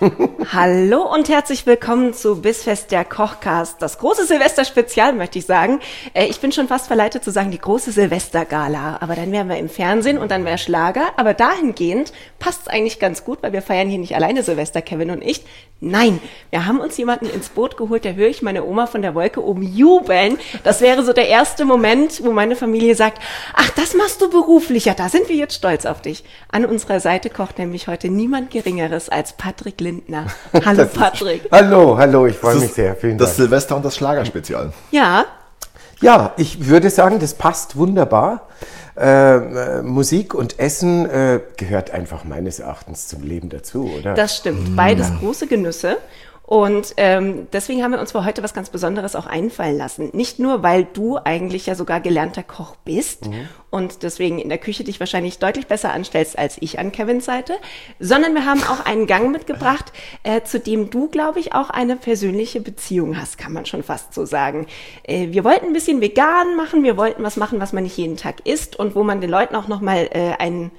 Hallo und herzlich willkommen zu Bissfest der Kochcast. Das große Silvesterspezial möchte ich sagen. Äh, ich bin schon fast verleitet zu sagen, die große Silvestergala. Aber dann wären wir im Fernsehen und dann wäre Schlager. Aber dahingehend passt es eigentlich ganz gut, weil wir feiern hier nicht alleine Silvester, Kevin und ich. Nein, wir haben uns jemanden ins Boot geholt, da höre ich meine Oma von der Wolke oben jubeln. Das wäre so der erste Moment, wo meine Familie sagt, ach, das machst du beruflich. Ja, da sind wir jetzt stolz auf dich. An unserer Seite kocht nämlich heute niemand Geringeres als Patrick Lindner. Hallo Patrick. Hallo, hallo, ich freue mich sehr. Vielen Das Dank. Silvester und das Schlagerspezial. Ja, Ja, ich würde sagen, das passt wunderbar. Äh, äh, Musik und Essen äh, gehört einfach meines Erachtens zum Leben dazu, oder? Das stimmt. Beides große Genüsse. Und ähm, deswegen haben wir uns für heute was ganz Besonderes auch einfallen lassen. Nicht nur, weil du eigentlich ja sogar gelernter Koch bist und deswegen in der Küche dich wahrscheinlich deutlich besser anstellst als ich an Kevins Seite, sondern wir haben auch einen Gang mitgebracht, äh, zu dem du, glaube ich, auch eine persönliche Beziehung hast, kann man schon fast so sagen. Äh, wir wollten ein bisschen vegan machen, wir wollten was machen, was man nicht jeden Tag isst und wo man den Leuten auch nochmal äh, einen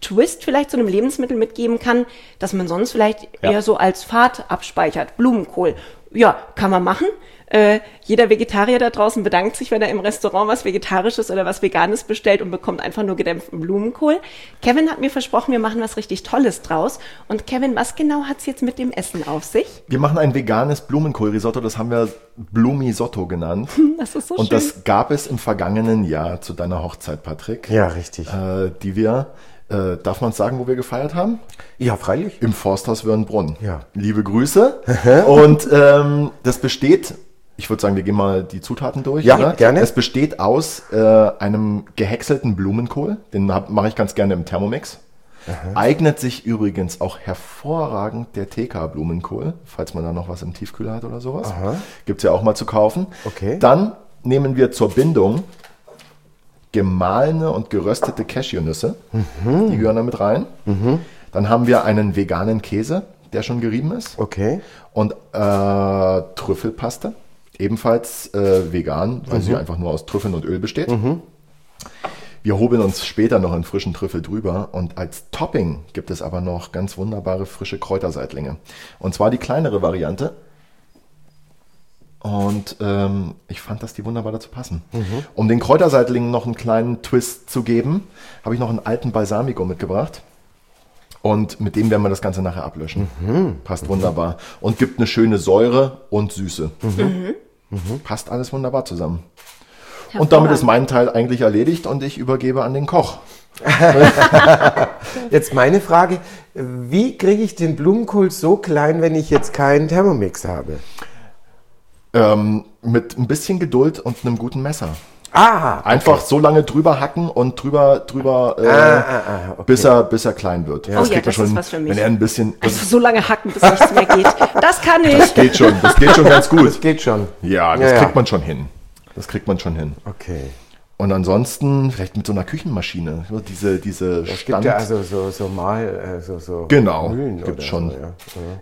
Twist vielleicht zu einem Lebensmittel mitgeben kann, dass man sonst vielleicht Ja. eher so als Fahrt abspeichert. Blumenkohl. Ja, kann man machen. Äh, jeder Vegetarier da draußen bedankt sich, wenn er im Restaurant was Vegetarisches oder was Veganes bestellt und bekommt einfach nur gedämpften Blumenkohl. Kevin hat mir versprochen, wir machen was richtig Tolles draus. Und Kevin, was genau hat's jetzt mit dem Essen auf sich? Wir machen ein veganes Blumenkohlrisotto, das haben wir Blumisotto genannt. Das ist so und schön. das gab es im vergangenen Jahr zu deiner Hochzeit, Patrick. ja, richtig. Äh, die wir, äh, darf man sagen, wo wir gefeiert haben? Ja, freilich. Im Forsthaus Wörnbrunn. Ja. Liebe Grüße. und ähm, das besteht, ich würde sagen, wir gehen mal die Zutaten durch. Ja, oder? gerne. Es besteht aus äh, einem gehäckselten Blumenkohl, den mache ich ganz gerne im Thermomix. Eignet sich übrigens auch hervorragend der TK-Blumenkohl, falls man da noch was im Tiefkühler hat oder sowas. Gibt's ja auch mal zu kaufen. Okay. Dann nehmen wir zur Bindung gemahlene und geröstete Cashewnüsse. Die gehören da mit rein. Dann haben wir einen veganen Käse, der schon gerieben ist. Okay. Und äh, Trüffelpaste, ebenfalls äh, vegan, weil sie einfach nur aus Trüffeln und Öl besteht. Wir hobeln uns später noch einen frischen Trüffel drüber und als Topping gibt es aber noch ganz wunderbare frische Kräuterseitlinge. Und zwar die kleinere Variante. Und ähm, ich fand, dass die wunderbar dazu passen. Um den Kräuterseitlingen noch einen kleinen Twist zu geben, habe ich noch einen alten Balsamico mitgebracht. Und mit dem werden wir das Ganze nachher ablöschen. Passt wunderbar. Und gibt eine schöne Säure und Süße. Passt alles wunderbar zusammen. Und damit ist mein Teil eigentlich erledigt und ich übergebe an den Koch. Jetzt meine Frage, wie kriege ich den Blumenkohl so klein, wenn ich jetzt keinen Thermomix habe? Ähm, mit ein bisschen Geduld und einem guten Messer. Ah, Einfach so lange drüber hacken und drüber, drüber, äh, Ah, ah, ah, okay. bis, er, bis er klein wird. Oh ja, kriegt er das ist was für mich. Wenn er ein bisschen, Also so lange hacken, bis nichts mehr geht. Das kann ich. das geht schon, das geht schon ganz gut. geht schon. Ja, das Ja, ja. kriegt man schon hin. Das kriegt man schon hin. Okay. Und ansonsten vielleicht mit so einer Küchenmaschine, so diese, diese Es gibt ja also so, so mal, äh, so, so Genau, Mühlen gibt's schon. So, ja.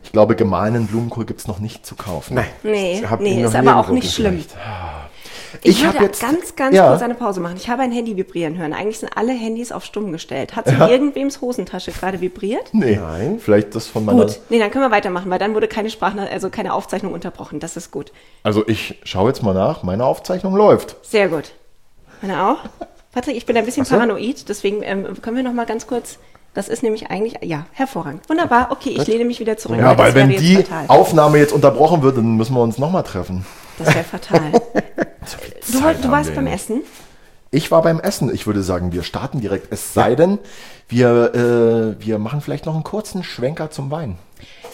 Ich glaube, gemahlenen Blumenkohl gibt es noch nicht zu kaufen. Nein. Nee, nee, ich ist aber auch nicht schlimm. gesehen. Ich, Ich hab würde jetzt- ganz, ganz ja. kurz eine Pause machen. Ich habe ein Handy vibrieren hören. Eigentlich sind alle Handys auf stumm gestellt. Hat sie irgendwems Hosentasche gerade vibriert? Nee, Nein. vielleicht das von meiner. Gut, nee, dann können wir weitermachen, weil dann wurde keine Sprachna also keine Aufzeichnung unterbrochen. Das ist gut. Also ich schaue jetzt mal nach, meine Aufzeichnung läuft. Sehr gut. Meine auch? Patrick, ich bin ein bisschen paranoid, deswegen ähm, können wir noch mal ganz kurz. Das ist nämlich eigentlich, ja, hervorragend. Wunderbar, okay, ich lehne mich wieder zurück. Ja, weil das wenn die fatal. Aufnahme jetzt unterbrochen wird, dann müssen wir uns nochmal treffen. Das wäre fatal. Du, du warst beim Essen? Ich war beim Essen. Ich würde sagen, wir starten direkt. Es sei denn, wir, äh, wir machen vielleicht noch einen kurzen Schwenker zum Wein.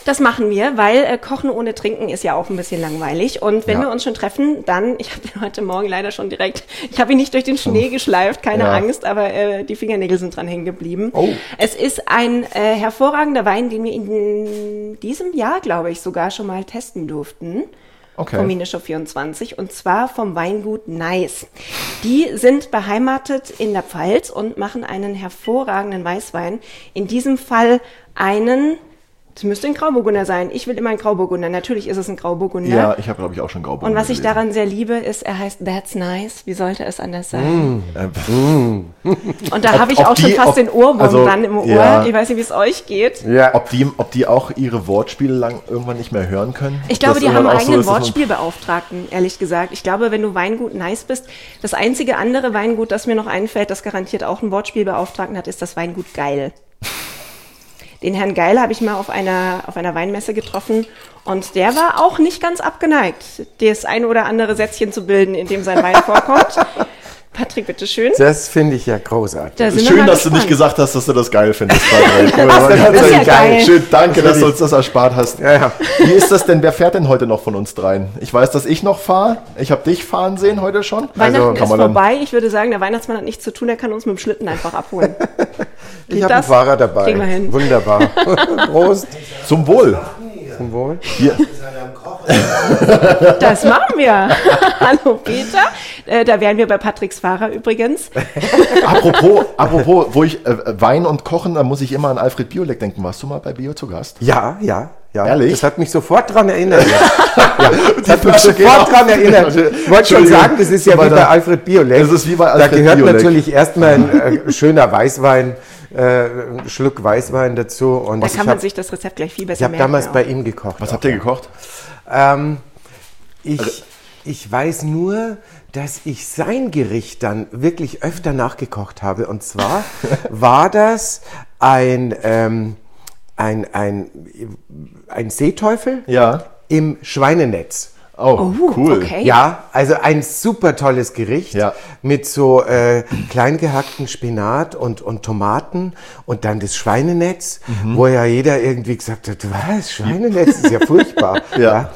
Das machen wir, weil äh, Kochen ohne Trinken ist ja auch ein bisschen langweilig. Und wenn Ja. wir uns schon treffen, dann, ich habe den heute Morgen leider schon direkt, ich habe ihn nicht durch den Schnee geschleift, keine Ja. Angst, aber äh, die Fingernägel sind dran hängen geblieben. Oh. Es ist ein äh, hervorragender Wein, den wir in diesem Jahr, glaube ich, sogar schon mal testen durften. Okay. Vom Wieneshop 24 und zwar vom Weingut Nice. Die sind beheimatet in der Pfalz und machen einen hervorragenden Weißwein. In diesem Fall einen, es müsste ein Grauburgunder sein. Ich will immer ein Grauburgunder. Natürlich ist es ein Grauburgunder. Ja, ich habe, glaube ich, auch schon Grauburgunder Und was ich gelesen. daran sehr liebe, ist, er heißt That's Nice. Wie sollte es anders sein? Äh, Und da habe ich auch schon die- fast ob- den Ohrwurm also, dann im Ohr. ja. Ich weiß nicht, wie es euch geht. Ja. Ob die, ob die auch ihre Wortspiele lang irgendwann nicht mehr hören können? Ich glaube, die haben einen so eigenen man- Wortspielbeauftragten, ehrlich gesagt. Ich glaube, wenn du Weingut nice bist, das einzige andere Weingut, das mir noch einfällt, das garantiert auch einen Wortspielbeauftragten hat, ist das Weingut Geil. Den Herrn Geil habe ich mal auf einer, auf einer Weinmesse getroffen und der war auch nicht ganz abgeneigt, das ein oder andere Sätzchen zu bilden, in dem sein Wein vorkommt. Patrick, bitteschön. Das finde ich ja großartig. Da Schön, dass du nicht gespannt. gesagt hast, dass du das geil findest. Patrick. Das ist ja geil. Schön, danke, Das dass du uns das erspart hast. Ja, ja. Wie ist das denn? Wer fährt denn heute noch von uns dreien? Ich weiß, dass ich noch fahre. Ich habe dich fahren sehen heute schon. Weihnachten Also kann ist man vorbei. Ich würde sagen, der Weihnachtsmann hat nichts zu tun, er kann uns mit dem Schlitten einfach abholen. Ich habe einen das? Fahrer dabei. Kriegen wir hin. Wunderbar. Prost. Zum Wohl. Zum Wohl. Hier. Das machen wir. Hallo Peter. Äh, da wären wir bei Patricks Fahrer übrigens. Apropos, apropos, wo ich äh, Wein und Kochen, da muss ich immer an Alfred Biolek denken. Warst du mal bei Bio zu Gast? Ja, ja, ja. Ehrlich? Das hat mich sofort dran erinnert. ja, das hat mich sofort geht auf. dran erinnert. Ich wollte schon sagen, das ist ja Bei wie bei Alfred Biolek. Es ist wie bei Da Alfred gehört Biolek. natürlich erstmal ein äh, schöner Weißwein, äh, ein Schluck Weißwein dazu. Und Da ich kann man habe sich das Rezept gleich viel besser hab merken. damals auch. bei ihm gekocht. Was habt ihr gekocht? Ähm, ich, ich weiß nur, dass ich sein Gericht dann wirklich öfter nachgekocht habe. Und zwar war das ein, ähm, ein, ein, ein Seeteufel Ja. im Schweinenetz. Oh, Oh, cool. okay. Ja, also ein super tolles Gericht Ja. mit so äh, klein gehackten Spinat und, und Tomaten und dann das Schweinenetz, Mhm. wo ja jeder irgendwie gesagt hat, was, Schweinenetz ist ja furchtbar. Ja.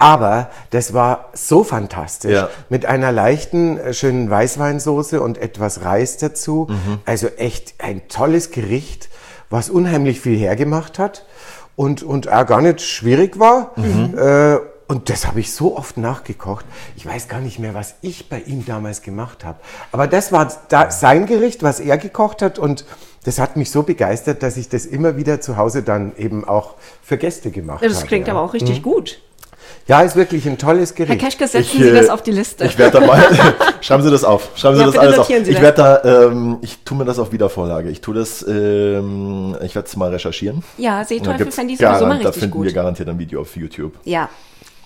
Aber das war so fantastisch. Ja. Mit einer leichten, äh, schönen Weißweinsoße und etwas Reis dazu. Mhm. Also echt ein tolles Gericht, was unheimlich viel hergemacht hat und, und auch gar nicht schwierig war. Mhm. Äh, und das habe ich so oft nachgekocht. Ich weiß gar nicht mehr, was ich bei ihm damals gemacht habe. Aber das war da sein Gericht, was er gekocht hat. Und das hat mich so begeistert, dass ich das immer wieder zu Hause dann eben auch für Gäste gemacht habe. Das klingt ja. aber auch richtig gut. Ja, ist wirklich ein tolles Gericht. Herr Keschke, setzen Ich, Sie äh, das auf die Liste. Ich werde da mal. schreiben Sie das auf. Schreiben Sie Ja, das bitte alles auf. Sie Ich werde da, ähm, ich tue mir das auf Wiedervorlage. Ich tue das, ähm, ich werde es mal recherchieren. ja, Seeteufel fände ich sowieso mal garant- Da richtig finden wir gut. garantiert ein Video auf YouTube. Ja.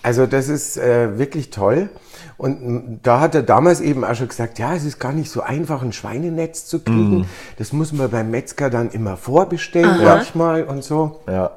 Also das ist äh, wirklich toll. Und da hat er damals eben auch schon gesagt, ja, es ist gar nicht so einfach, ein Schweinenetz zu kriegen. Mhm. Das muss man beim Metzger dann immer vorbestellen, manchmal und so. Ja.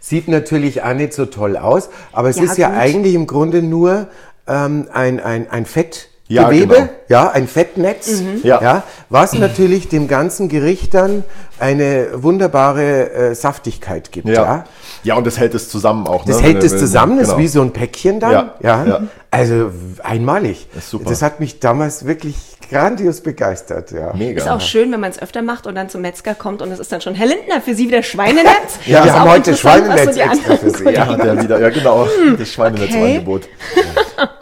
Sieht natürlich auch nicht so toll aus, aber es Ja, ist ja gut. eigentlich im Grunde nur ähm, ein, ein, ein Fettgewebe, Ja, ja, genau. ein Fettnetz, Mhm. Ja. was natürlich dem ganzen Gericht dann eine wunderbare äh, Saftigkeit gibt. Ja. Ja. ja. und das hält es zusammen auch. Das ne? hält Wenn- es wenn- zusammen, ist genau. wie so ein Päckchen dann. Ja, Ja, ja. Also einmalig. ist super. Das hat mich damals wirklich grandios begeistert. Ja. Mega. Ist auch schön, wenn man es öfter macht und dann zum Metzger kommt und es ist dann schon, Herr Lindner, für Sie wieder Schweinenetz? Ja, Ist wir haben heute Schweinenetz die extra für Sie, ja. Hat er wieder, ja genau, das Schweinenetzangebot.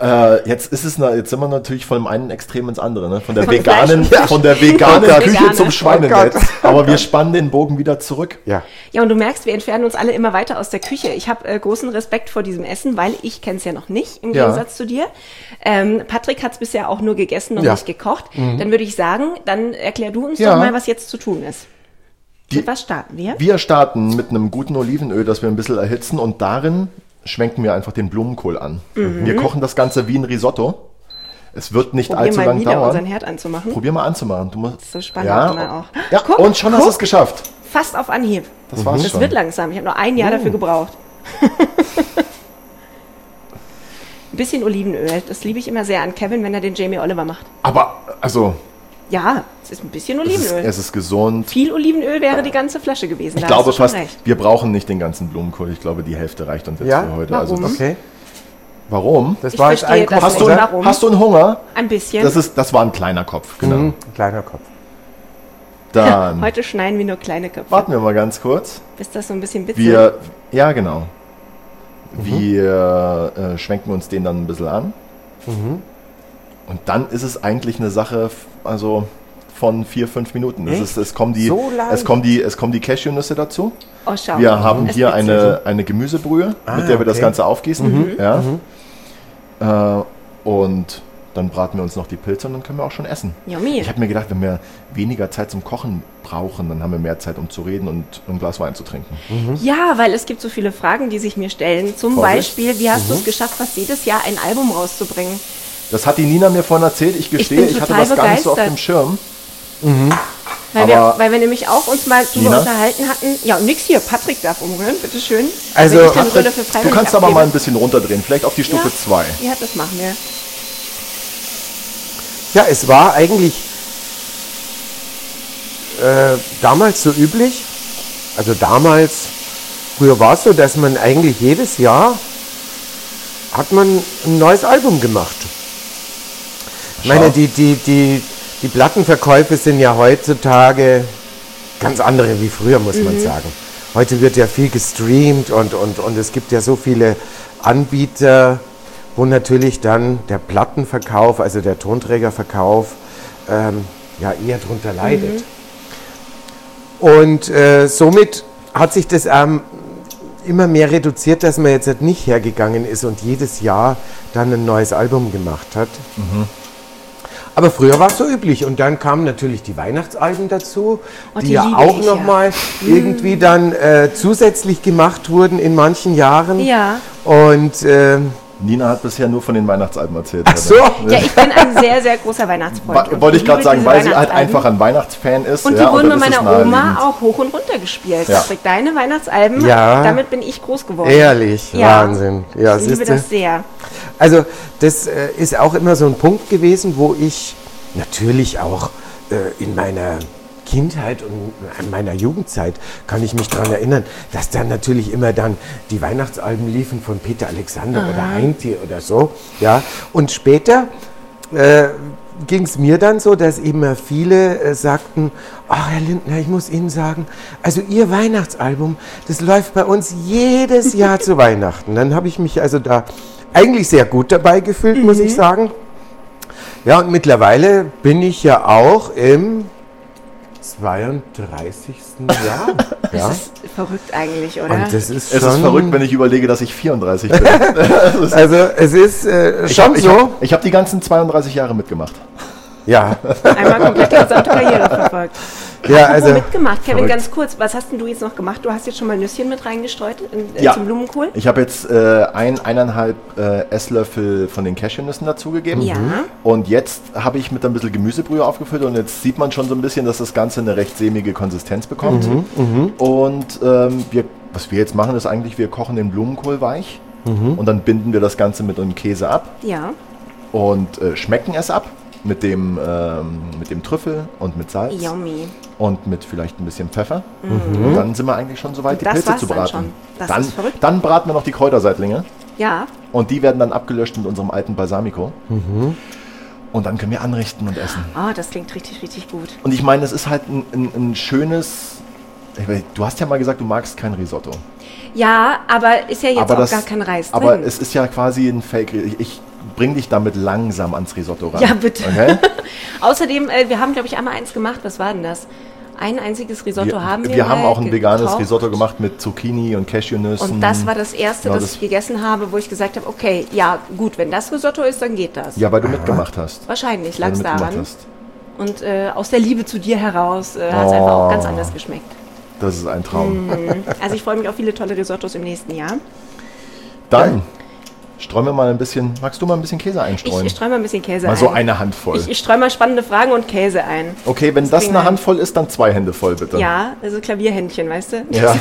Äh, jetzt ist es, na, jetzt sind wir natürlich von dem einen Extrem ins andere, ne? Von der Von veganen, Fleisch von der veganen Von Küche Vegane. zum Schweinenetz. Oh Aber wir spannen den Bogen wieder zurück. Ja. Ja, und du merkst, wir entfernen uns alle immer weiter aus der Küche. Ich habe äh, großen Respekt vor diesem Essen, weil ich kenne es ja noch nicht, im Ja. Gegensatz zu dir. Ähm, Patrick hat es bisher auch nur gegessen und Ja. nicht gekocht. Dann würde ich sagen, dann erklär du uns Ja. doch mal, was jetzt zu tun ist. Mit was starten wir? Wir starten mit einem guten Olivenöl, das wir ein bisschen erhitzen und darin schwenken wir einfach den Blumenkohl an. Wir kochen das Ganze wie ein Risotto. Es wird nicht Probier allzu lang dauern. unseren Herd anzumachen. Probier mal anzumachen. Du musst, So spannend ja, immer auch. Ja, Guck, und schon hast du guck. es geschafft. Fast auf Anhieb. Das war's Das schon. wird langsam. Ich habe nur ein Jahr dafür gebraucht. Ein bisschen Olivenöl. Das liebe ich immer sehr an Kevin, wenn er den Jamie Oliver macht. Aber, also, Ja, es ist ein bisschen Es ist, Olivenöl. es ist gesund. Viel Olivenöl wäre die ganze Flasche gewesen. Ich da glaube fast, recht. wir brauchen nicht den ganzen Blumenkohl. Ich glaube, die Hälfte reicht uns jetzt Ja? für heute. Warum? Also, Okay. warum? Das Ich war jetzt verstehe ein Kopf, Hast du? Warum? hast du einen Hunger? Ein bisschen. Das, ist, das war ein kleiner Kopf, genau. Mhm, kleiner Kopf. Dann Heute schneiden wir nur kleine Köpfe. warten wir mal ganz kurz. Bis das so ein bisschen bitzelt. Wir, ja genau. Mhm. Wir äh, schwenken uns den dann ein bisschen an. Mhm. Und dann ist es eigentlich eine Sache, also von vier, fünf Minuten. Es, ist, es, kommen die, So es, kommen die, es kommen die Cashewnüsse dazu. oh, schau. Wir haben hier eine, eine Gemüsebrühe, Ah, mit der wir das. Ganze aufgießen. Mhm. Ja. Äh, und dann braten wir uns noch die Pilze und dann können wir auch schon essen. Yummy. Ich habe mir gedacht, wenn wir weniger Zeit zum Kochen brauchen, dann haben wir mehr Zeit, um zu reden und ein Glas Wein zu trinken. Ja, weil es gibt so viele Fragen, die sich mir stellen. Zum Vorsicht. Beispiel, wie hast du es geschafft, fast jedes Jahr ein Album rauszubringen? Das hat die Nina mir vorhin erzählt. Ich gestehe, bin ich, hatte total das gar nicht so auf begeistert. dem Schirm. Weil, wir, weil wir nämlich auch uns mal drüber Nina? unterhalten hatten. Ja, nix hier. Patrick darf umrühren, bitteschön. Also, ich Patrick, Du kannst aber mal ein bisschen runterdrehen, vielleicht auf die Stufe Ja. 2. Ja, das machen wir. Ja, es war eigentlich äh, damals so üblich. Also damals, früher war es so, dass man eigentlich jedes Jahr hat man ein neues Album gemacht. Ich meine, die, die, die, die Plattenverkäufe sind ja heutzutage ganz andere wie früher, muss man sagen. Heute wird ja viel gestreamt und, und, und es gibt ja so viele Anbieter, wo natürlich dann der Plattenverkauf, also der Tonträgerverkauf, ähm, ja eher darunter leidet. Und äh, somit hat sich das ähm, immer mehr reduziert, dass man jetzt halt nicht hergegangen ist und jedes Jahr dann ein neues Album gemacht hat. Aber früher war es so üblich und dann kamen natürlich die Weihnachtsalben dazu, Oh, die, die ja auch ich ja. nochmal irgendwie dann äh, zusätzlich gemacht wurden in manchen Jahren. Ja. Und ähm, Nina hat bisher nur von den Weihnachtsalben erzählt. ach so, Ja, ich bin ein sehr, sehr großer Weihnachtsfreund. Wollte ich gerade sagen, weil sie halt einfach ein Weihnachtsfan ist. Und die ja, wurden bei meiner Oma auch hoch und runter gespielt. Ja. Patrick, deine Weihnachtsalben, Ja. damit bin ich groß geworden. ehrlich, Ja. Wahnsinn. Ja, ich liebe das sehr. Also das äh, ist auch immer so ein Punkt gewesen, wo ich natürlich auch äh, in meiner Kindheit und in meiner Jugendzeit kann ich mich daran erinnern, dass dann natürlich immer dann die Weihnachtsalben liefen von Peter Alexander oder Heinti oder so. Ja. Und später äh, ging es mir dann so, dass immer viele äh, sagten, ach Herr Lindner, ich muss Ihnen sagen, also Ihr Weihnachtsalbum, das läuft bei uns jedes Jahr zu Weihnachten. Dann habe ich mich also da eigentlich sehr gut dabei gefühlt, muss ich sagen. Ja, und mittlerweile bin ich ja auch im 32. Jahr. ja. Das ist verrückt eigentlich, oder? Und das ist Es schon, ist verrückt, wenn ich überlege, dass ich 34 bin. Also es ist äh, Ich schon habe so. hab, ich hab die ganzen 32 Jahre mitgemacht. ja, Einmal komplett die gesamte Karriere verfolgt. ja, also mitgemacht, Kevin, verrückt. ganz kurz, was hast denn du jetzt noch gemacht? Du hast jetzt schon mal Nüsschen mit reingestreut in, äh, Ja. zum Blumenkohl? Ich habe jetzt äh, ein, eineinhalb äh, Esslöffel von den Cashewnüssen dazugegeben. Ja. Und jetzt habe ich mit ein bisschen Gemüsebrühe aufgefüllt und jetzt sieht man schon so ein bisschen, dass das Ganze eine recht sämige Konsistenz bekommt. Und ähm, wir, was wir jetzt machen, ist eigentlich, wir kochen den Blumenkohl weich und dann binden wir das Ganze mit einem Käse ab Ja. und äh, schmecken es ab mit dem, ähm, mit dem Trüffel und mit Salz Yummy. und mit vielleicht ein bisschen Pfeffer. Und dann sind wir eigentlich schon soweit, die das Pilze zu dann braten. schon. Das dann, ist verrückt. dann braten wir noch die Kräuterseitlinge. Ja. Und die werden dann abgelöscht mit unserem alten Balsamico. Und dann können wir anrichten und essen. Oh, das klingt richtig, richtig gut. Und ich meine, es ist halt ein, ein, ein schönes. weiß, Du hast ja mal gesagt, du magst kein Risotto. Ja, aber ist ja jetzt aber auch das, gar kein Reis drin. Aber es ist ja quasi ein Fake. Ich, ich bring dich damit langsam ans Risotto ran. Ja, bitte. Okay? Außerdem, äh, wir haben, glaube ich, einmal eins gemacht. Was war denn das? Ein einziges Risotto Wir, haben wir wir haben auch ein veganes. Risotto gemacht mit Zucchini und Cashewnüssen. Und das war das erste, Genau, das, das- ich gegessen habe, wo ich gesagt habe, okay, ja, gut, wenn das Risotto ist, dann geht das. Ja, weil du mitgemacht hast. Wahrscheinlich lag es daran. hast. Und äh, aus der Liebe zu dir heraus äh, hat es Oh. einfach auch ganz anders geschmeckt. Das ist ein Traum. Also ich freue mich auf viele tolle Risottos im nächsten Jahr. Dann streuen wir mal ein bisschen. Magst du mal ein bisschen Käse einstreuen? ich streue mal ein bisschen Käse mal ein. so eine Handvoll. Ich, ich streue mal spannende Fragen und Käse ein. okay, wenn das kriegen eine Handvoll ist, dann zwei Hände voll, bitte. Ja, also Klavierhändchen, weißt du? Ja.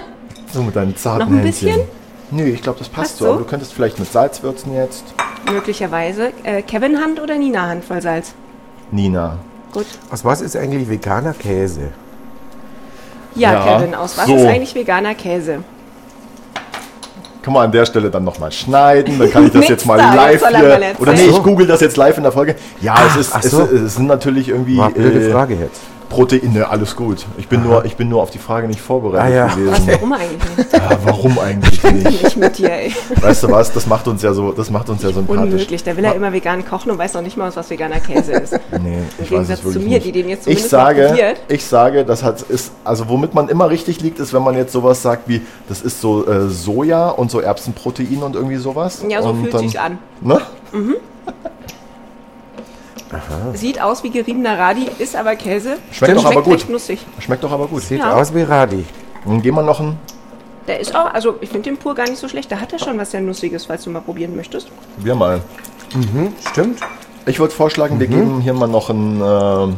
so mit deinen zarten Noch ein Händchen. bisschen? Nö, ich glaube, das passt, Passt so. so? Aber du könntest vielleicht mit Salz würzen jetzt. Möglicherweise. Äh, Kevin Hand oder Nina Hand voll Salz? Nina. Gut. Aus was ist eigentlich veganer Käse? Ja, Ja, Kevin, aus was so. ist eigentlich veganer Käse? Kann man an der Stelle dann nochmal schneiden, dann kann ich das jetzt mal da, live jetzt er hier. Oder nee, so. ich google das jetzt live in der Folge. Ja, es, ist, ach es, so. es sind natürlich irgendwie War eine blöde äh, Frage jetzt. Proteine, alles gut. Ich bin, nur, ich bin nur auf die Frage nicht vorbereitet Ah, ja. Was, gewesen. warum eigentlich nicht? Ja, warum eigentlich nicht? Nicht mit dir, ey. Weißt du was, das macht uns ja so, das macht uns ja sympathisch. Unmöglich. Da will er immer vegan kochen und weiß noch nicht mal, was veganer Käse ist. Nee, Im ich weiß Gegensatz es wirklich zu mir, nicht. die den jetzt ich zumindest mal sage, probiert. ich sage, das hat, ist, also womit man immer richtig liegt, ist, wenn man jetzt sowas sagt wie, das ist so äh, Soja und so Erbsenprotein und irgendwie sowas. Ja, so und fühlt dann, sich's an. Ne? Sieht aus wie geriebener Radi, ist aber Käse. Schmeckt doch aber gut. nussig. Schmeckt doch aber gut. Sieht Ja. aus wie Radi. Dann gehen wir noch ein, Der ist auch, also ich finde den pur gar nicht so schlecht. Da hat er schon was sehr Nussiges, falls du mal probieren möchtest. wir mal. Stimmt. Ich würde vorschlagen, Mhm. wir geben hier mal noch einen, äh,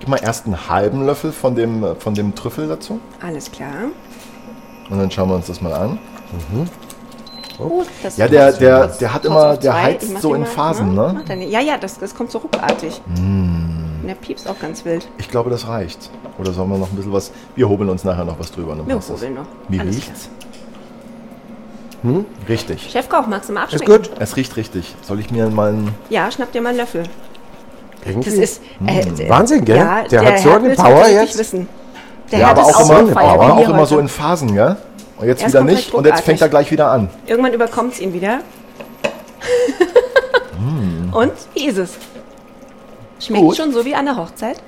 gib mal erst einen halben Löffel von dem, äh, von dem Trüffel dazu. Alles klar. Und dann schauen wir uns das mal an. Gut, das Ja, der- der- der hat immer- der heizt so in Phasen, ja, ne? nicht. Ja, ja, das, das kommt so ruckartig. Mm. Und der piepst auch ganz wild. Ich glaube, das reicht. Oder sollen wir noch ein bisschen was? Wir hobeln uns nachher noch was drüber. Dann Wir das. hobeln noch. Wie Alles riecht's? Hm? Richtig. Chefkoch, magst du mal Ist abschmecken? gut. Es riecht richtig. Soll ich mir mal einen. Ja, schnapp dir mal einen Löffel. Irgendwie. Das ist äh, d- Wahnsinn, gell? Ja, Der hat so Herr eine Power jetzt. Wissen. Der Ja, aber ist auch auch immer, auch wir immer so in Phasen, gell? Und jetzt Erst wieder nicht. Und jetzt fängt er gleich wieder an. Irgendwann überkommt es ihn wieder. Mm. Und wie ist es? Schmeckt Gut. schon so wie an der Hochzeit?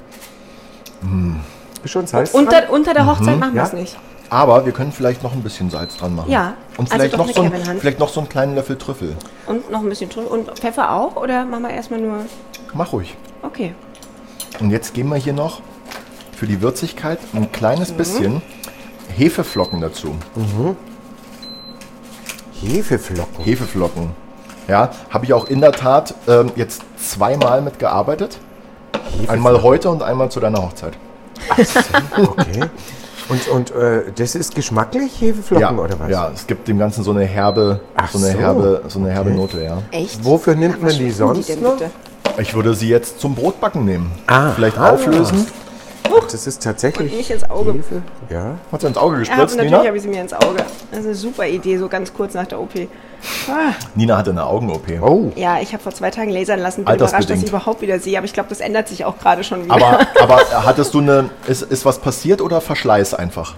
Ist schon Salz? Unter, unter der Hochzeit machen wir ja. es nicht. Aber wir können vielleicht noch ein bisschen Salz dran machen. Ja, Und also vielleicht, doch noch so ein, vielleicht noch so einen kleinen Löffel Trüffel. Und noch ein bisschen Trüffel. Und Pfeffer auch? Oder machen wir erstmal nur. Mach ruhig. Okay. Und jetzt geben wir hier noch für die Würzigkeit ein kleines Mhm. bisschen Hefeflocken dazu. Hefeflocken. Hefeflocken. Ja, habe ich auch in der Tat ähm, jetzt zweimal mitgearbeitet. Einmal heute und einmal zu deiner Hochzeit. Okay. Und, und äh, das ist geschmacklich, Hefeflocken ja, oder was? ja, es gibt dem Ganzen so eine herbe, Ach so eine so, herbe, so eine herbe okay. Note, ja. Echt? Wofür nimmt Was man die sonst denn noch? Ich würde sie jetzt zum Brotbacken nehmen. Ah. Vielleicht Ah. auflösen. Das ist tatsächlich Und nicht ins Auge. Hefe. Ja. Hat sie ins Auge Ja, gespritzt, natürlich Nina? habe ich sie mir ins Auge. Das ist eine super Idee, so ganz kurz nach der OP. Ah, Nina hatte eine Augen-OP. Oh. ja, ich habe vor zwei Tagen lasern lassen, bin überrascht, dass Altersbedingt. ich überhaupt wieder sehe. Aber ich glaube, das ändert sich auch gerade schon wieder. Aber, aber hattest du eine, ist, ist was passiert oder Verschleiß einfach?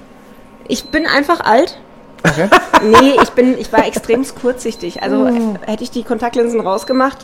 ich bin einfach alt. Okay. Nee, ich bin, ich war extrem kurzsichtig. Also äh, hätte ich die Kontaktlinsen rausgemacht,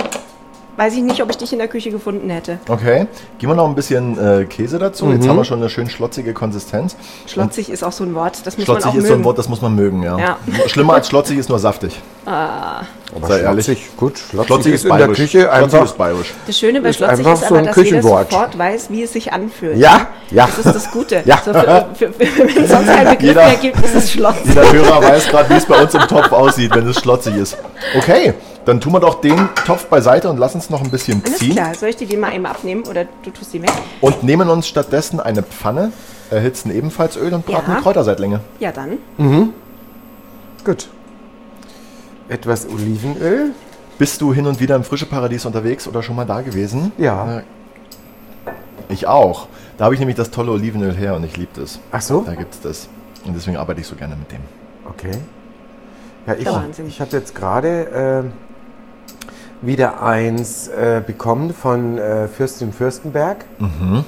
weiß ich nicht, ob ich dich in der Küche gefunden hätte. Okay. Geben wir noch ein bisschen äh, Käse dazu. Jetzt haben wir schon eine schön schlotzige Konsistenz. Schlotzig ist auch so ein Wort, das muss Schlotzig man auch ist mögen. so ein Wort, das muss man mögen, ja. Ja. Schlimmer als schlotzig ist nur saftig. Aber Sei ehrlich. schlotzig, gut. Schlotzig, Schlotzig ist ist in der bayerisch. Küche Schlotzig einfach. ist bayerisch. Das Schöne bei Ist Schlotzig einfach ist so aber, ein dass jeder Küchenwort. sofort weiß, wie es sich anfühlt. Ja, ja. Das ist das Gute. Ja. So für, für, für, wenn es sonst einen Begriff Jeder- mehr gibt, ist es schlotzig. Jeder Hörer weiß gerade, wie es bei uns im Topf aussieht, wenn es schlotzig ist. Okay, dann tun wir doch den Topf beiseite und lassen es noch ein bisschen Alles ziehen. klar, soll ich dir die mal eben abnehmen oder du tust die weg? Und nehmen uns stattdessen eine Pfanne, erhitzen ebenfalls Öl und braten Ja. Kräuterseitlinge. Ja, dann. Gut. Etwas Olivenöl. Bist du hin und wieder im Frische Paradies unterwegs oder schon mal da gewesen? Ja. Äh, Ich auch. Da habe ich nämlich das tolle Olivenöl her und ich liebe das. Ach so? Da gibt es das. Und deswegen arbeite ich so gerne mit dem. Okay. Ja, ich, ich habe jetzt gerade äh, wieder eins äh, bekommen von äh, Fürstin Fürstenberg, Mhm.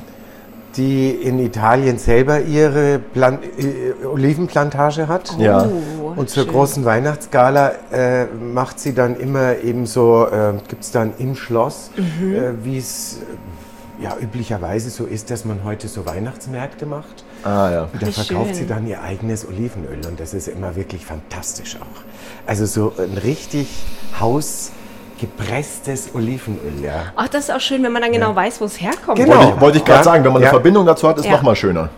die in Italien selber ihre Plan äh, Olivenplantage hat. Ja. Oh, Und zur schön. großen Weihnachtsgala äh, macht sie dann immer eben so, äh, gibt es dann im Schloss, Mhm. äh, wie es äh, ja üblicherweise so ist, dass man heute so Weihnachtsmärkte macht. Ah ja. Und da verkauft schön. sie dann ihr eigenes Olivenöl und das ist immer wirklich fantastisch auch. Also so ein richtig hausgepresstes Olivenöl, ja. Ach, das ist auch schön, wenn man dann genau weiß, wo es herkommt. Genau. Wollte ich, wollte ich gerade Ja. sagen, wenn man eine Ja. Verbindung dazu hat, ist Ja. noch mal schöner.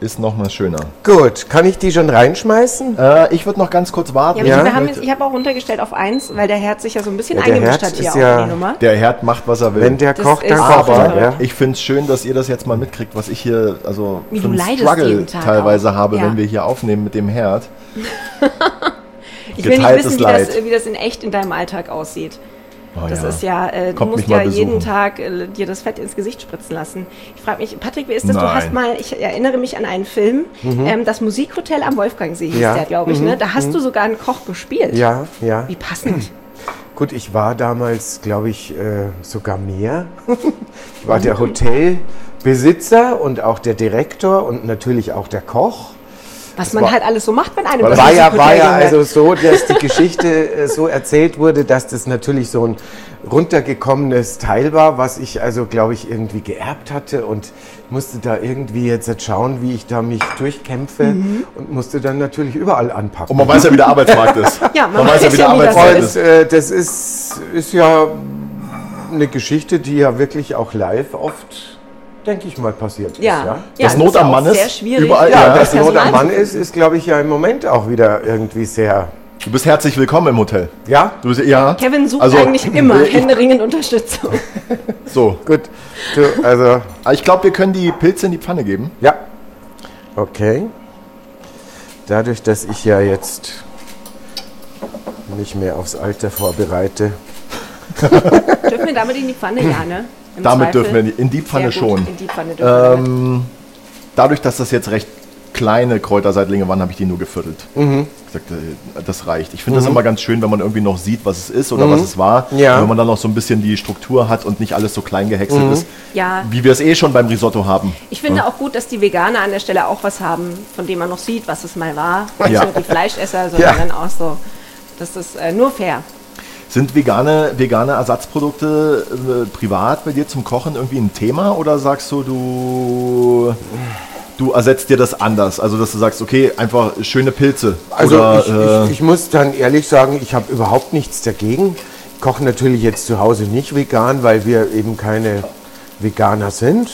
Ist noch mal schöner. Gut, kann ich die schon reinschmeißen? Äh, ich würde noch ganz kurz warten. Ja, Ja. haben jetzt, ich habe auch runtergestellt auf eins, weil der Herd sich ja so ein bisschen Ja, der eingemischt Herd hat hier ist auch ja- in die Nummer. Der Herd macht, was er will. Wenn der Das kocht, dann ist- kocht er. Aber Ja. ich finde es schön, dass ihr das jetzt mal mitkriegt, was ich hier also Wie für du einen Struggle teilweise auch. habe, Ja. wenn wir hier aufnehmen mit dem Herd. Ich will nicht wissen, wie das, Leid. wie das in echt in deinem Alltag aussieht. Oh das ja. ist ja, äh, du musst ja jeden. Tag äh, dir das Fett ins Gesicht spritzen lassen. Ich frage mich, Patrick, wie ist das? Du Nein. hast mal, ich erinnere mich an einen Film, ähm, das Musikhotel am Wolfgangsee hieß Ja. der, glaube ich. Ne? Da hast du sogar einen Koch gespielt. Ja, ja. Wie passend. Gut, ich war damals, glaube ich, äh, sogar mehr. ich war der Hotelbesitzer und auch der Direktor und natürlich auch der Koch. Was man war- halt alles so macht, wenn einem War das ja, war ja also so, dass die Geschichte äh, so erzählt wurde, dass das natürlich so ein runtergekommenes Teil war, was ich also, glaube ich, irgendwie geerbt hatte und musste da irgendwie jetzt schauen, wie ich da mich durchkämpfe Mhm. und musste dann natürlich überall anpacken. Und man weiß ja, wie der Arbeitsmarkt ist. Ja, man weiß ja, wie der ja, Arbeitsmarkt Und ist. äh, das ist, ist ja eine Geschichte, die ja wirklich auch live oft, denke ich mal, passiert ist. ja. Ja, ja, Das Not ist am Mann ist sehr schwierig. überall- ja Ja, dass Not am Mann ist, ist, glaube ich, ja im Moment auch wieder irgendwie sehr. Du bist herzlich willkommen im Hotel. Ja, Du bist, ja. Kevin sucht Also, eigentlich immer händeringend Unterstützung. So. gut. Du, also, Ich glaube, wir können die Pilze in die Pfanne geben. ja. Okay. Dadurch, dass ich ja jetzt mich mehr aufs Alter vorbereite. dürfen wir damit in die Pfanne? Ja, ne? Damit Zweifel. dürfen wir in die- in die Pfanne schon. In die Pfanne dürfen wir damit. Ähm, dadurch, dass das jetzt recht kleine Kräuterseitlinge waren, habe ich die nur geviertelt. Mhm. Ich sagte, das reicht. Ich finde das immer ganz schön, wenn man irgendwie noch sieht, was es ist oder Mhm. was es war. Ja. Wenn man dann noch so ein bisschen die Struktur hat und nicht alles so klein gehäckselt Mhm. ist. Ja. Wie wir es eh schon beim Risotto haben. Ich finde auch gut, dass die Veganer an der Stelle auch was haben, von dem man noch sieht, was es mal war. Nicht Ja. nur die Fleischesser, sondern Ja. dann auch so. Das ist äh, nur fair. Sind vegane, vegane Ersatzprodukte äh, privat bei dir zum Kochen irgendwie ein Thema oder sagst du, du, du ersetzt dir das anders? Also, dass du sagst, okay, einfach schöne Pilze. Also oder, ich, äh, ich, ich muss dann ehrlich sagen, ich habe überhaupt nichts dagegen. Ich koche natürlich jetzt zu Hause nicht vegan, weil wir eben keine Veganer sind.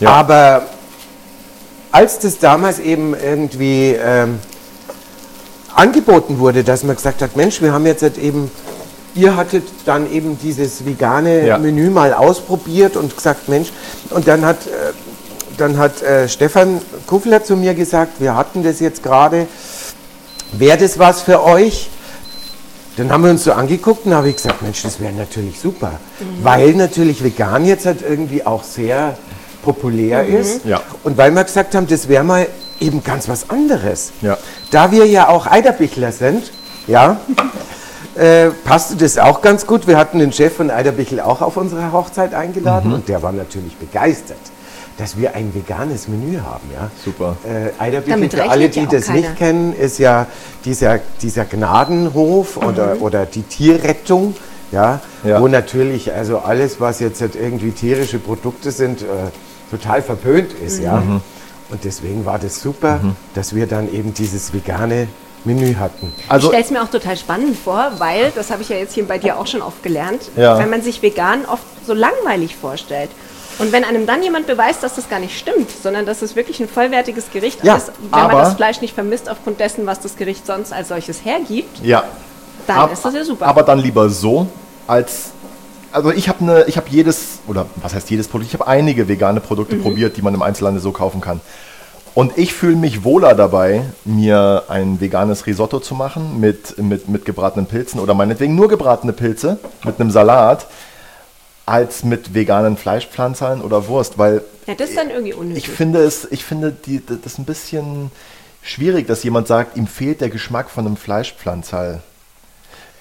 Ja. Aber als das damals eben irgendwie ähm, angeboten wurde, dass man gesagt hat, Mensch, wir haben jetzt halt eben, ihr hattet dann eben dieses vegane Ja. Menü mal ausprobiert und gesagt, Mensch, und dann hat, äh, dann hat äh, Stefan Kuffler zu mir gesagt, wir hatten das jetzt gerade, wäre das was für euch? Dann haben wir uns so angeguckt und habe ich gesagt, Mensch, das wäre natürlich super, weil natürlich vegan jetzt halt irgendwie auch sehr populär ist Ja. und weil wir gesagt haben, das wäre mal eben ganz was anderes. Ja. Da wir ja auch Eiderbichler sind, ja, äh, passte das auch ganz gut. Wir hatten den Chef von Eiderbichl auch auf unsere Hochzeit eingeladen Mhm. und der war natürlich begeistert, dass wir ein veganes Menü haben. Ja. Super. Äh, Eiderbichl, für alle, ja die auch das keiner. nicht kennen, ist ja dieser, dieser Gnadenhof Mhm. oder, oder die Tierrettung. Ja, Ja. wo natürlich also alles, was jetzt halt irgendwie tierische Produkte sind, äh, total verpönt ist, ja. Mhm. Und deswegen war das super, dass wir dann eben dieses vegane Menü hatten. also, ich stelle es mir auch total spannend vor, weil, das habe ich ja jetzt hier bei dir auch schon oft gelernt, Ja. wenn man sich vegan oft so langweilig vorstellt. Und wenn einem dann jemand beweist, dass das gar nicht stimmt, sondern dass es wirklich ein vollwertiges Gericht Ja, ist, wenn man aber- das Fleisch nicht vermisst aufgrund dessen, was das Gericht sonst als solches hergibt, ja. dann Ab- ist das ja super. Aber dann lieber so, als. Also ich habe eine, ich habe jedes, oder was heißt jedes Produkt, ich habe einige vegane Produkte probiert, die man im Einzelhandel so kaufen kann. Und ich fühle mich wohler dabei, mir ein veganes Risotto zu machen mit, mit, mit gebratenen Pilzen oder meinetwegen nur gebratene Pilze mit einem Salat, als mit veganen Fleischpflanzern oder Wurst, weil ja, das ist dann irgendwie unnötig. ich finde es, ich finde die, das ein bisschen schwierig, dass jemand sagt, ihm fehlt der Geschmack von einem Fleischpflanzerl.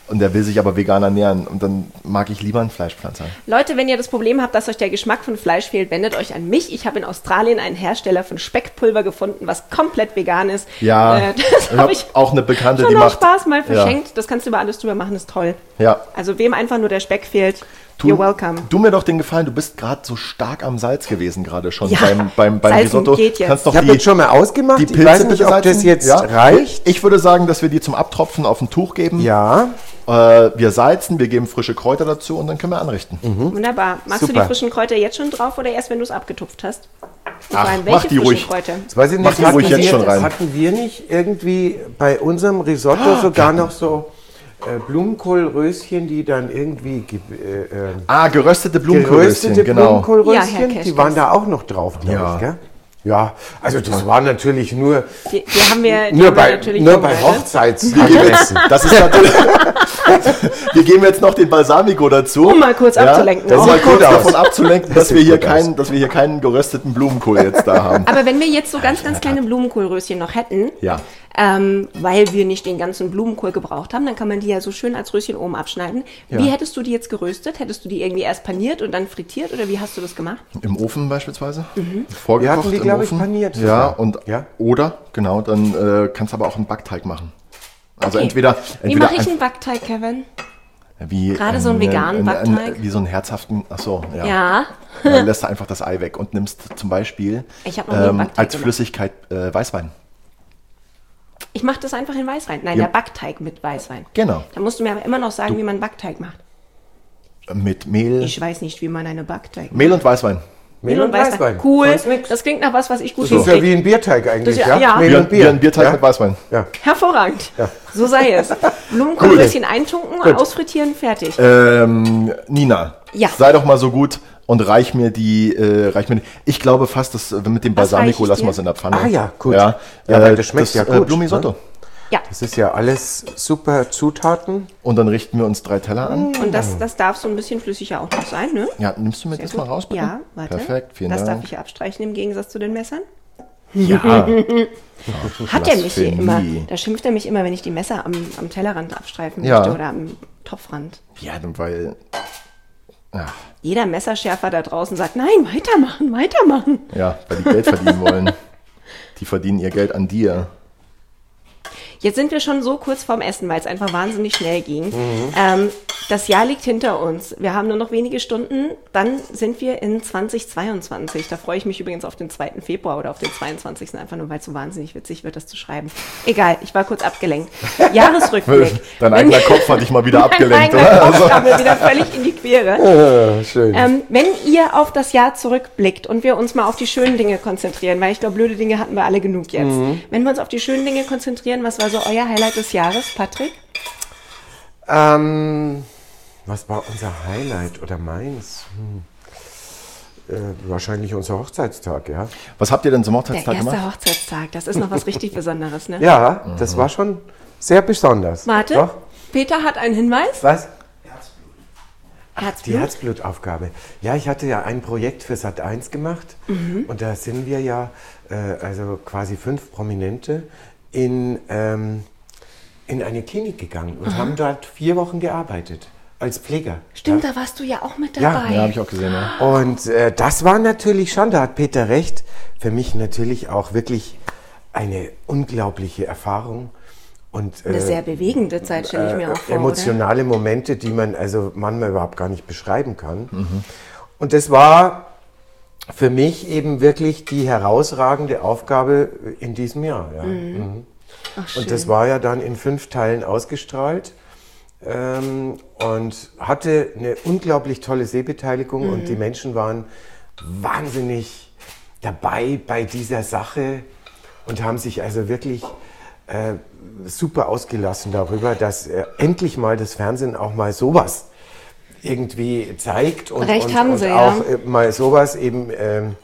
Und der will sich aber vegan ernähren. Und dann mag ich lieber einen Fleischpflanzer. Leute, wenn ihr das Problem habt, dass euch der Geschmack von Fleisch fehlt, wendet euch an mich. Ich habe in Australien einen Hersteller von Speckpulver gefunden, was komplett vegan ist. Ja, äh, das ich habe ich auch eine Bekannte, schon die macht. Spaß mal Ja. verschenkt. Das kannst du über alles drüber machen, ist toll. Ja. Also wem einfach nur der Speck fehlt, Tu, you're welcome. Du mir doch den Gefallen, du bist gerade so stark am Salz gewesen, gerade schon Ja, beim, beim, beim Salzen Risotto. geht jetzt. Kannst doch Ich habe die, jetzt schon mal ausgemacht. die ich Pilze weiß nicht, bitte ob das jetzt ja? reicht. Ich würde sagen, dass wir die zum Abtropfen auf ein Tuch geben. Ja, Äh, wir salzen, wir geben frische Kräuter dazu und dann können wir anrichten. Wunderbar. Machst du Super. die frischen Kräuter jetzt schon drauf oder erst, wenn du es abgetupft hast? Ach, vor allem, mach welche die frischen ruhig. Kräuter? das weiß ich nicht. Mach die ruhig jetzt wir, schon rein. Hatten wir nicht irgendwie bei unserem Risotto sogar noch so äh, Blumenkohlröschen, die dann irgendwie ge äh, äh, Ah, geröstete Blumenkohlröschen, geröstete genau. Ja, Blumenkohlröschen, Keschkes. die waren da auch noch drauf, glaube Ja. ich, gell? Ja, also das war natürlich nur, Die, die haben wir, die nur haben wir bei, natürlich nur bei vorbereitet. Hochzeitsanlässen. Das ist natürlich. wir geben jetzt noch den Balsamico dazu. Um mal kurz abzulenken. Um Das mal sieht kurz davon abzulenken, dass sieht wir, hier keinen, dass wir hier keinen gerösteten Blumenkohl jetzt da haben. Aber wenn wir jetzt so ganz, ganz kleine Blumenkohlröschen noch hätten, Ja. Ähm, weil wir nicht den ganzen Blumenkohl gebraucht haben, dann kann man die ja so schön als Röschen oben abschneiden. Wie hättest du die jetzt geröstet? Hättest du die irgendwie erst paniert und dann frittiert oder wie hast du das gemacht? Im Ofen beispielsweise. Mhm. Vorgekocht Wir hatten die, im glaub ich, Ofen. paniert Ja, und Ja. oder, genau, dann äh, kannst du aber auch einen Backteig machen. Also Okay. entweder, Wie entweder mache ich ein- einen Backteig, Kevin? wie Gerade so einen veganen Backteig? wie so einen herzhaften, ach so, ja. Ja. Dann lässt du einfach das Ei weg und nimmst zum Beispiel Ich hab noch Backteig als gemacht. Flüssigkeit äh, Weißwein. Ich mache das einfach in Weißwein. Nein, Ja. der Backteig mit Weißwein. Genau. Da musst du mir aber immer noch sagen, wie man Backteig macht. Mit Mehl, Ich weiß nicht, wie man eine Backteig macht. Mehl und Weißwein. Mehl und Weißwein. Cool. Das klingt nach was, was ich gut Das ist ja wie ein Bierteig eigentlich, ja? ja- ja. Mehl und ein- Bier. wie ein Bierteig ja? mit Weißwein. Ja. Hervorragend. So sei es. Blumenkohlröschen eintunken, ausfrittieren, fertig. Ähm, Nina, Ja. sei doch mal so gut und reich mir die, äh, reich mir die. Ich glaube fast, dass äh, mit dem Balsamico lassen wir es in der Pfanne. Ah ja, gut. Ja, Ja, äh, weil das schmeckt ja Äh, gut, Blumisotto. ne? Ja. Das ist ja alles super Zutaten. Und dann richten wir uns drei Teller an. Und das, das darf so ein bisschen flüssiger auch noch sein, ne? Ja, nimmst du mir Sehr das mal gut. raus, bitte? Ja, warte. Perfekt, vielen das Dank. darf ich ja abstreichen im Gegensatz zu den Messern. Ja. Hat er mich hier immer. Da schimpft er mich immer, wenn ich die Messer am, am Tellerrand abstreifen Ja. möchte oder am Topfrand. ja, dann weil. Ach, Jeder Messerschärfer da draußen sagt, nein, weitermachen, weitermachen. ja, weil die Geld verdienen wollen. Die verdienen ihr Geld an dir. Jetzt sind wir schon so kurz vorm Essen, weil es einfach wahnsinnig schnell ging. Ähm, das Jahr liegt hinter uns. Wir haben nur noch wenige Stunden. Dann sind wir in 2022. Da freue ich mich übrigens auf den 2. Februar oder auf den 22. Einfach nur, weil es so wahnsinnig witzig wird, das zu schreiben. Egal, ich war kurz abgelenkt. Jahresrückblick. Dein eigener Kopf hat dich mal wieder Mein abgelenkt, eigener oder? Kopf kam mir wieder völlig in die Quere. Schön. Ähm, wenn ihr auf das Jahr zurückblickt und wir uns mal auf die schönen Dinge konzentrieren, weil ich glaube, blöde Dinge hatten wir alle genug jetzt. Wenn wir uns auf die schönen Dinge konzentrieren, was war so euer Highlight des Jahres, Patrick? Ähm, was war unser Highlight oder meins? Hm. Äh, wahrscheinlich unser Hochzeitstag, ja. Was habt ihr denn zum Der Herztagstag erste gemacht? Hochzeitstag, das ist noch was richtig Besonderes, ne? Ja, das war schon sehr besonders. Warte, Doch? Peter hat einen Hinweis. Was? Die Herzblut. Herzblutaufgabe. Ja, ich hatte ja ein Projekt für Sat 1 gemacht Mhm. und da sind wir ja, äh, also quasi fünf Prominente, in, ähm, in eine Klinik gegangen und haben dort vier Wochen gearbeitet als Pfleger. Stimmt, ja. da warst du ja auch mit Ja, dabei. Ja, habe ich auch gesehen, ja. Und äh, das war natürlich schon, da hat Peter recht, für mich natürlich auch wirklich eine unglaubliche Erfahrung. Und, Eine äh, sehr bewegende Zeit, stelle ich mir auch vor. Oder? emotionale Momente, die man also manchmal überhaupt gar nicht beschreiben kann. Und das war für mich eben wirklich die herausragende Aufgabe in diesem Jahr. Ja. Mhm. Ach, Und das war ja dann in fünf Teilen ausgestrahlt ähm, und hatte eine unglaublich tolle Sehbeteiligung und Mhm. die Menschen waren wahnsinnig dabei bei dieser Sache und haben sich also wirklich äh, super ausgelassen darüber, dass äh, endlich mal das Fernsehen auch mal sowas irgendwie zeigt und, Recht und, haben und sie, ja. auch äh, mal sowas eben ähm,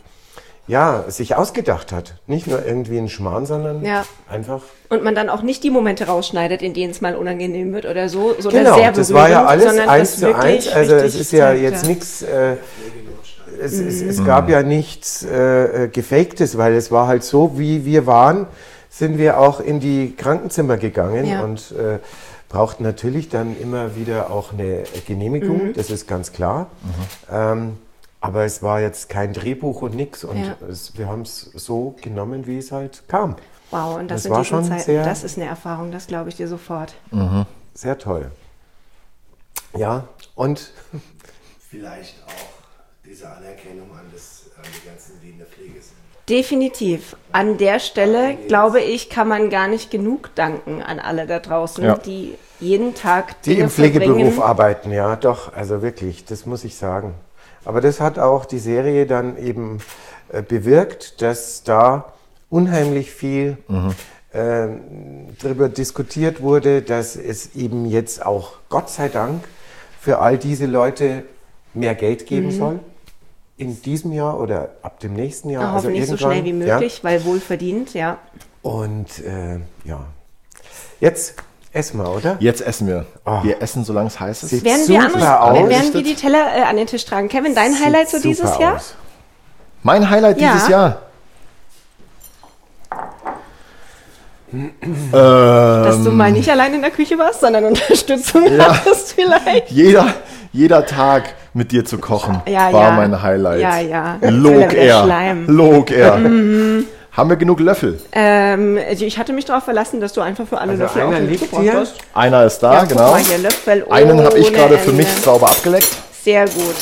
ja, sich ausgedacht hat. Nicht nur irgendwie ein Schmarrn, sondern Ja. einfach Und man dann auch nicht die Momente rausschneidet, in denen es mal unangenehm wird oder so, sondern Genau, sehr das war ja berührend, alles eins zu eins. Also es ist ja zeigt, jetzt ja. nichts, äh, es, es, Mhm. es gab ja nichts äh, äh, Gefaktes, weil es war halt so, wie wir waren, sind wir auch in die Krankenzimmer gegangen Ja. und äh, brauchten natürlich dann immer wieder auch eine Genehmigung, Mhm. das ist ganz klar. Ähm, aber es war jetzt kein Drehbuch und nix und Ja. es, wir haben es so genommen, wie es halt kam. Wow, und das, Das in war diesen schon Zeiten, sehr- das ist eine Erfahrung, das glaube ich dir sofort. Sehr toll. Ja, und vielleicht auch diese Anerkennung an, das, an die ganzen, die in der Pflege sind. Definitiv. An der Stelle, glaube ich, kann man gar nicht genug danken an alle da draußen, Ja. die jeden Tag Die Dinge im Pflegeberuf verbringen. arbeiten, ja, doch, also wirklich, das muss ich sagen. Aber das hat auch die Serie dann eben äh, bewirkt, dass da unheimlich viel ähm, darüber diskutiert wurde, dass es eben jetzt auch, Gott sei Dank, für all diese Leute mehr Geld geben soll. In diesem Jahr oder ab dem nächsten Jahr. Ja, also hoffentlich so irgendwann, schnell wie möglich, weil wohlverdient, ja. Ja. Und äh, ja, jetzt essen wir, oder? Jetzt essen wir. Oh. Wir essen, solange es heiß ist. Sieht Werden wir, super andere, aus. werden wir die Teller äh, an den Tisch tragen? Kevin, dein Sieht Highlight so dieses Jahr? aus. Mein Highlight Ja. dieses Jahr. Dass Ähm. du mal nicht allein in der Küche warst, sondern Unterstützung hattest vielleicht. Jeder, jeder Tag mit dir zu kochen Ja, war ja. mein Highlight. Ja, ja. Log er er. Schleim. Log er. Haben wir genug Löffel? Ähm, also ich hatte mich darauf verlassen, dass du einfach für alle Also Löffel auch einer liegt hier. hast. Einer ist da, Ja, genau. mal hier, Löffel Einen habe ich gerade für mich sauber abgeleckt. Sehr gut.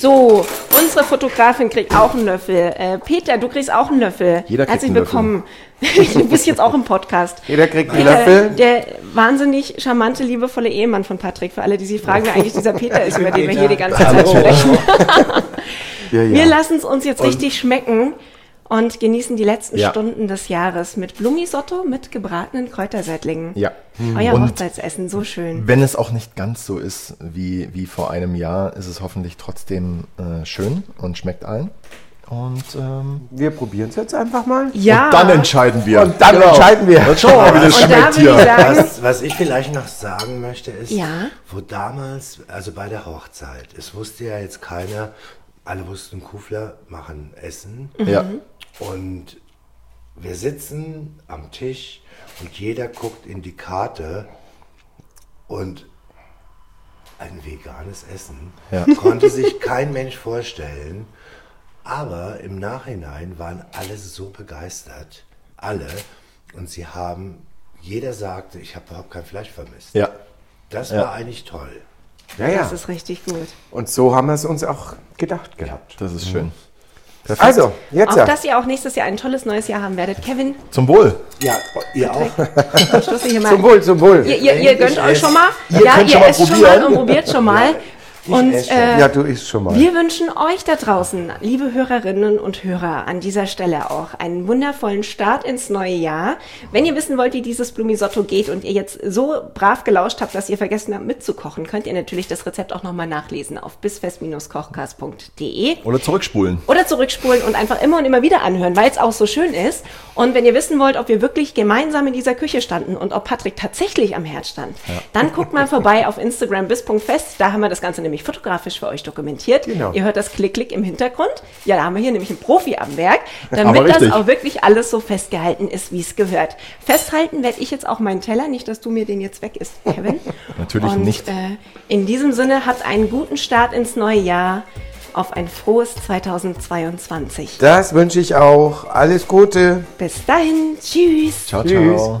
So, unsere Fotografin kriegt auch einen Löffel. Äh, Peter, du kriegst auch einen Löffel. Jeder kriegt Herzlich einen Löffel. willkommen. du bist jetzt auch im Podcast. Jeder kriegt einen Löffel. Der wahnsinnig charmante, liebevolle Ehemann von Patrick. Für alle, die sich fragen, wer eigentlich dieser Peter ist, über den wir hier die ganze Zeit sprechen. Ja, ja. Wir lassen es uns jetzt richtig schmecken und genießen die letzten Ja. Stunden des Jahres mit Blumisotto mit gebratenen Kräuterseitlingen. Ja. Euer Und Hochzeitsessen, so schön. wenn es auch nicht ganz so ist wie, wie vor einem Jahr, ist es hoffentlich trotzdem äh, schön und schmeckt allen. Und, ähm, wir probieren es jetzt einfach mal. Ja. und dann entscheiden wir. Und dann entscheiden wir. Dann schauen wir mal, wie das Und schmeckt hier. sagen, Was, was ich vielleicht noch sagen möchte, ist, Ja. wo damals, also bei der Hochzeit, es wusste ja jetzt keiner, alle wussten, Kufler machen Essen. Ja. Und wir sitzen am Tisch und jeder guckt in die Karte und ein veganes Essen Ja. konnte sich kein Mensch vorstellen. Aber im Nachhinein waren alle so begeistert, alle, und sie haben, jeder sagte, ich habe überhaupt kein Fleisch vermisst. Ja. Das Ja. war eigentlich toll. Ja, ja. das ist richtig gut. Und so haben wir es uns auch gedacht gehabt. Das ist schön. Also, jetzt Auch ja. dass ihr auch nächstes Jahr ein tolles neues Jahr haben werdet. Kevin, Zum Wohl. Ja, ihr auch. hier mal. Zum Wohl, zum Wohl. Ihr, ihr, ihr gönnt Ich euch schon mal. Ihr ja, könnt ihr schon mal esst schon probieren. mal und probiert schon mal. Und äh, ja, du isst schon mal. wir wünschen euch da draußen, liebe Hörerinnen und Hörer, an dieser Stelle auch einen wundervollen Start ins neue Jahr. Wenn ihr wissen wollt, wie dieses Blumisotto geht und ihr jetzt so brav gelauscht habt, dass ihr vergessen habt mitzukochen, könnt ihr natürlich das Rezept auch nochmal nachlesen auf bisfest-kochkast.de. Oder zurückspulen. Oder zurückspulen und einfach immer und immer wieder anhören, weil es auch so schön ist. Und wenn ihr wissen wollt, ob wir wirklich gemeinsam in dieser Küche standen und ob Patrick tatsächlich am Herd stand, dann guckt mal vorbei auf Instagram bis.fest. Da haben wir das Ganze nämlich fotografisch für euch dokumentiert. Genau. Ihr hört das Klick-Klick im Hintergrund. Ja, da haben wir hier nämlich einen Profi am Werk, damit das auch wirklich alles so festgehalten ist, wie es gehört. Festhalten werde ich jetzt auch meinen Teller, nicht, dass du mir den jetzt weg isst, Kevin. Natürlich und, nicht. Äh, in diesem Sinne habt einen guten Start ins neue Jahr. Auf ein frohes 2022. Das wünsche ich auch. Alles Gute. Bis dahin, tschüss. Ciao, Tschüss.